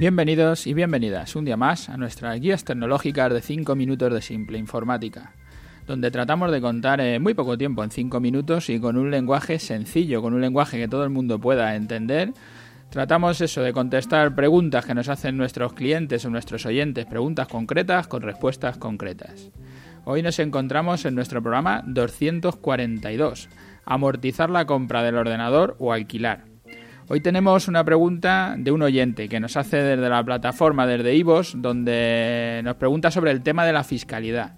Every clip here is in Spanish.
Bienvenidos y bienvenidas un día más a nuestras guías tecnológicas de 5 minutos de simple informática, donde tratamos de contar en muy poco tiempo, en 5 minutos y con un lenguaje sencillo, con un lenguaje que todo el mundo pueda entender. Tratamos eso de contestar preguntas que nos hacen nuestros clientes o nuestros oyentes, preguntas concretas con respuestas concretas. Hoy nos encontramos en nuestro programa 242, amortizar la compra del ordenador o alquilar. Hoy tenemos una pregunta de un oyente que nos hace desde la plataforma, desde Ivos, donde nos pregunta sobre el tema de la fiscalidad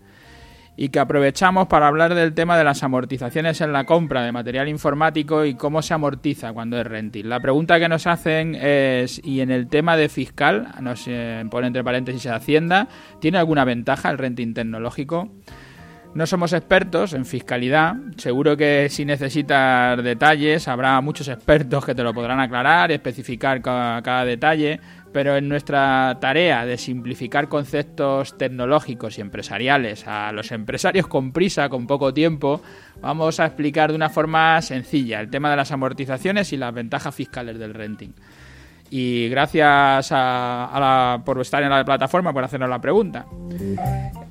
y que aprovechamos para hablar del tema de las amortizaciones en la compra de material informático y cómo se amortiza cuando es renting. La pregunta que nos hacen es, ¿y en el tema de fiscal, nos eh, pone entre paréntesis Hacienda, ¿tiene alguna ventaja el renting tecnológico? No somos expertos en fiscalidad, seguro que si necesitas detalles habrá muchos expertos que te lo podrán aclarar y especificar cada, detalle, pero en nuestra tarea de simplificar conceptos tecnológicos y empresariales a los empresarios con prisa, con poco tiempo, vamos a explicar de una forma sencilla el tema de las amortizaciones y las ventajas fiscales del renting. Y gracias a, por estar en la plataforma, por hacernos la pregunta.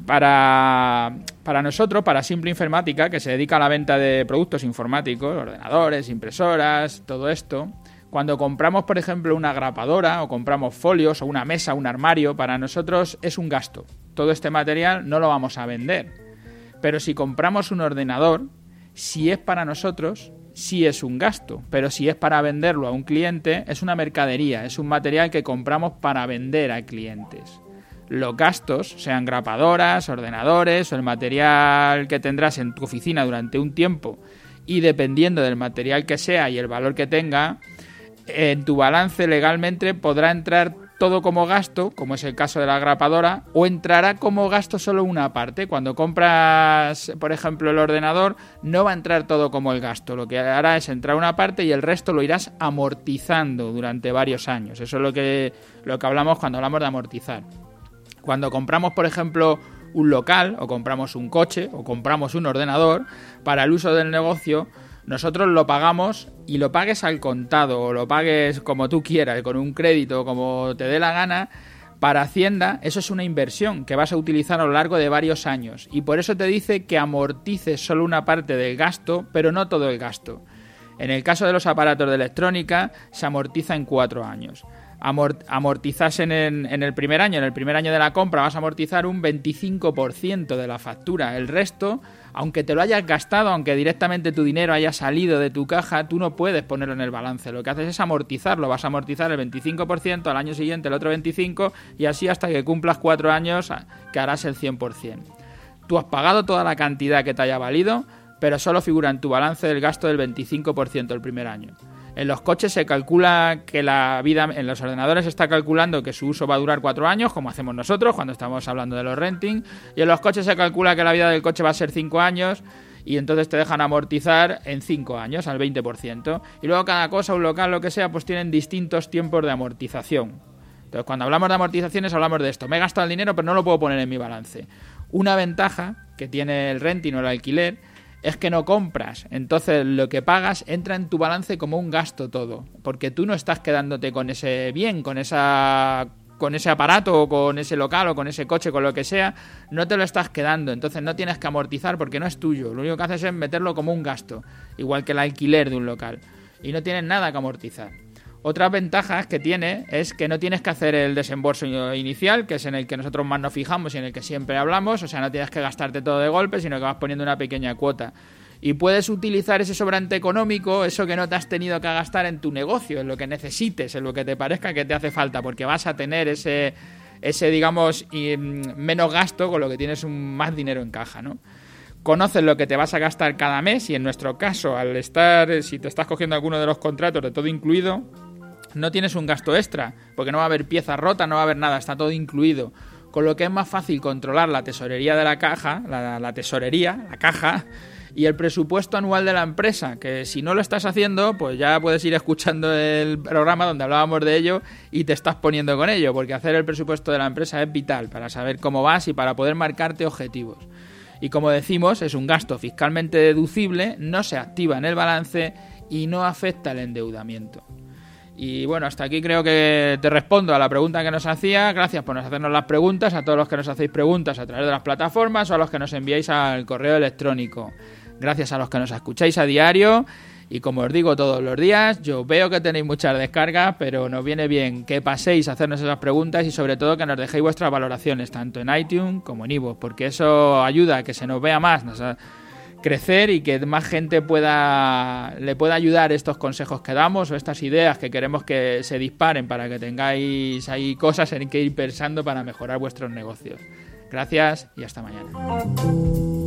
Para, para nosotros, para Simple Informática, que se dedica a la venta de productos informáticos, ordenadores, impresoras, todo esto, cuando compramos, por ejemplo, una grapadora o compramos folios o una mesa, un armario, para nosotros es un gasto. Todo este material no lo vamos a vender. Pero si compramos un ordenador, si es para nosotros, sí es un gasto. Pero si es para venderlo a un cliente, es una mercadería, es un material que compramos para vender a clientes los gastos, sean grapadoras, ordenadores o el material que tendrás en tu oficina durante un tiempo y dependiendo del material que sea y el valor que tenga, en tu balance legalmente podrá entrar todo como gasto, como es el caso de la grapadora, o entrará como gasto solo una parte. Cuando compras, por ejemplo, el ordenador, no va a entrar todo como el gasto. Lo que hará es entrar una parte y el resto lo irás amortizando durante varios años. Eso es lo que, lo que hablamos cuando hablamos de amortizar. Cuando compramos, por ejemplo, un local o compramos un coche o compramos un ordenador para el uso del negocio, nosotros lo pagamos y lo pagues al contado o lo pagues como tú quieras, con un crédito, como te dé la gana, para Hacienda eso es una inversión que vas a utilizar a lo largo de varios años y por eso te dice que amortices solo una parte del gasto, pero no todo el gasto. En el caso de los aparatos de electrónica se amortiza en cuatro años amortizas en el, primer año, en el primer año de la compra vas a amortizar un 25% de la factura. El resto, aunque te lo hayas gastado, aunque directamente tu dinero haya salido de tu caja, tú no puedes ponerlo en el balance. Lo que haces es amortizarlo. Vas a amortizar el 25%, al año siguiente el otro 25% y así hasta que cumplas cuatro años que harás el 100%. Tú has pagado toda la cantidad que te haya valido, pero solo figura en tu balance el gasto del 25% el primer año. En los coches se calcula que la vida, en los ordenadores se está calculando que su uso va a durar cuatro años, como hacemos nosotros cuando estamos hablando de los renting, y en los coches se calcula que la vida del coche va a ser cinco años, y entonces te dejan amortizar en cinco años, al 20%. Y luego cada cosa, un local, lo que sea, pues tienen distintos tiempos de amortización. Entonces cuando hablamos de amortizaciones hablamos de esto. Me he gastado el dinero pero no lo puedo poner en mi balance. Una ventaja que tiene el renting o el alquiler es que no compras. Entonces lo que pagas entra en tu balance como un gasto todo, porque tú no estás quedándote con ese bien, con esa con ese aparato o con ese local o con ese coche, con lo que sea, no te lo estás quedando. Entonces no tienes que amortizar porque no es tuyo. Lo único que haces es meterlo como un gasto, igual que el alquiler de un local. Y no tienes nada que amortizar. Otras ventajas que tiene es que no tienes que hacer el desembolso inicial, que es en el que nosotros más nos fijamos y en el que siempre hablamos, o sea, no tienes que gastarte todo de golpe, sino que vas poniendo una pequeña cuota. Y puedes utilizar ese sobrante económico, eso que no te has tenido que gastar en tu negocio, en lo que necesites, en lo que te parezca que te hace falta, porque vas a tener ese, ese digamos, mm, menos gasto con lo que tienes un, más dinero en caja, ¿no? conoces lo que te vas a gastar cada mes y en nuestro caso, al estar, si te estás cogiendo alguno de los contratos de todo incluido, no tienes un gasto extra, porque no va a haber pieza rota, no va a haber nada, está todo incluido. Con lo que es más fácil controlar la tesorería de la caja, la, tesorería, la caja, y el presupuesto anual de la empresa, que si no lo estás haciendo, pues ya puedes ir escuchando el programa donde hablábamos de ello y te estás poniendo con ello, porque hacer el presupuesto de la empresa es vital para saber cómo vas y para poder marcarte objetivos. Y como decimos, es un gasto fiscalmente deducible, no se activa en el balance y no afecta el endeudamiento. Y bueno, hasta aquí creo que te respondo a la pregunta que nos hacía. Gracias por hacernos las preguntas, a todos los que nos hacéis preguntas a través de las plataformas o a los que nos enviáis al correo electrónico. Gracias a los que nos escucháis a diario. Y como os digo todos los días, yo veo que tenéis muchas descargas, pero nos viene bien que paséis a hacernos esas preguntas y sobre todo que nos dejéis vuestras valoraciones, tanto en iTunes como en iVoox, porque eso ayuda a que se nos vea más, crecer y que más gente pueda le pueda ayudar estos consejos que damos o estas ideas que queremos que se disparen para que tengáis ahí cosas en que ir pensando para mejorar vuestros negocios. Gracias y hasta mañana.